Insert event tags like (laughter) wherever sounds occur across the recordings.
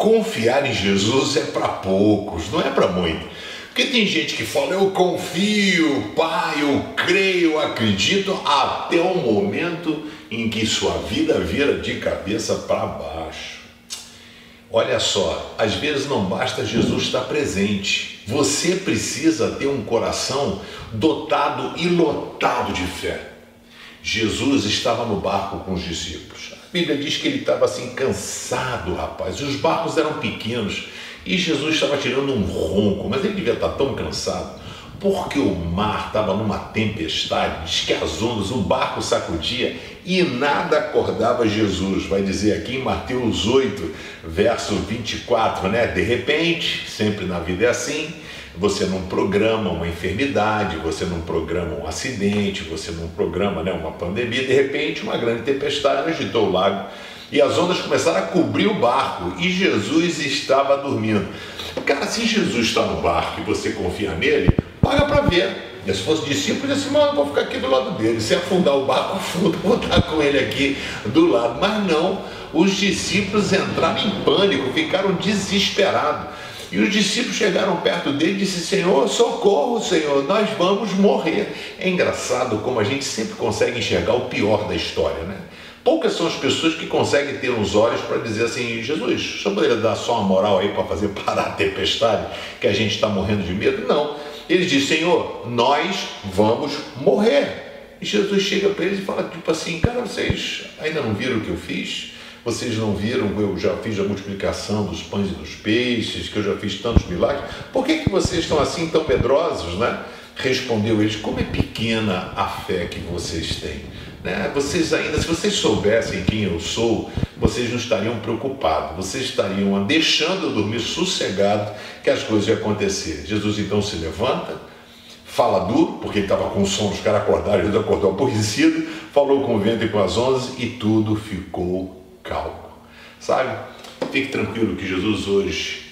confiar em Jesus é para poucos, não é para muito. Porque tem gente que fala, eu confio, pai, eu creio, acredito, até o momento em que sua vida vira de cabeça para baixo. Olha só, às vezes não basta Jesus estar presente, você precisa ter um coração dotado e lotado de fé. Jesus estava no barco com os discípulos. A Bíblia diz que ele estava assim cansado, rapaz. Os barcos eram pequenos e Jesus estava tirando um ronco, mas ele devia estar tão cansado porque o mar estava numa tempestade, diz que as ondas, o barco sacudia e nada acordava Jesus. Vai dizer aqui em Mateus 8, verso 24, né? De repente, sempre na vida é assim, você não programa uma enfermidade, você não programa um acidente, você não programa né, uma pandemia, de repente uma grande tempestade agitou o lago e as ondas começaram a cobrir o barco e Jesus estava dormindo. Cara, se Jesus está no barco e você confia nele, paga para ver. E se fosse discípulo, disse assim, mano, vou ficar aqui do lado dele. Se afundar o barco, (laughs) afunda, vou estar com ele aqui do lado. Mas não, os discípulos entraram em pânico, ficaram desesperados. E os discípulos chegaram perto dele e disse: Senhor, socorro, Senhor, nós vamos morrer. É engraçado como a gente sempre consegue enxergar o pior da história, né? Poucas são as pessoas que conseguem ter uns olhos para dizer assim: Jesus, senhor poderia dar só uma moral aí para fazer (laughs) parar a tempestade, que a gente está morrendo de medo? Não. Eles dizem: Senhor, nós vamos morrer. E Jesus chega para eles e fala: tipo assim, cara, vocês ainda não viram o que eu fiz? Vocês não viram, eu já fiz a multiplicação dos pães e dos peixes, que eu já fiz tantos milagres. Por que, que vocês estão assim tão medrosos, né? Respondeu eles: Como é pequena a fé que vocês têm. Né? Vocês ainda, se vocês soubessem quem eu sou, vocês não estariam preocupados, vocês estariam deixando eu dormir sossegado que as coisas iam acontecer. Jesus então se levanta, fala duro, porque ele estava com sono, os caras acordaram, Jesus acordou aborrecido, falou com o vento e com as ondas e tudo ficou calmo. Sabe? Fique tranquilo que Jesus hoje,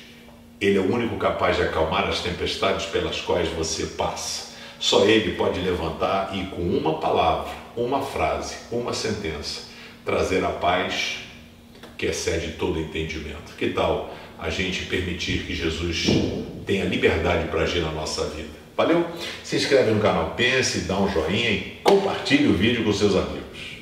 Ele é o único capaz de acalmar as tempestades pelas quais você passa. Só Ele pode levantar e com uma palavra, uma frase, uma sentença, trazer a paz que excede todo entendimento. Que tal a gente permitir que Jesus tenha liberdade para agir na nossa vida? Valeu? Se inscreve no canal Pense, dá um joinha e compartilhe o vídeo com seus amigos.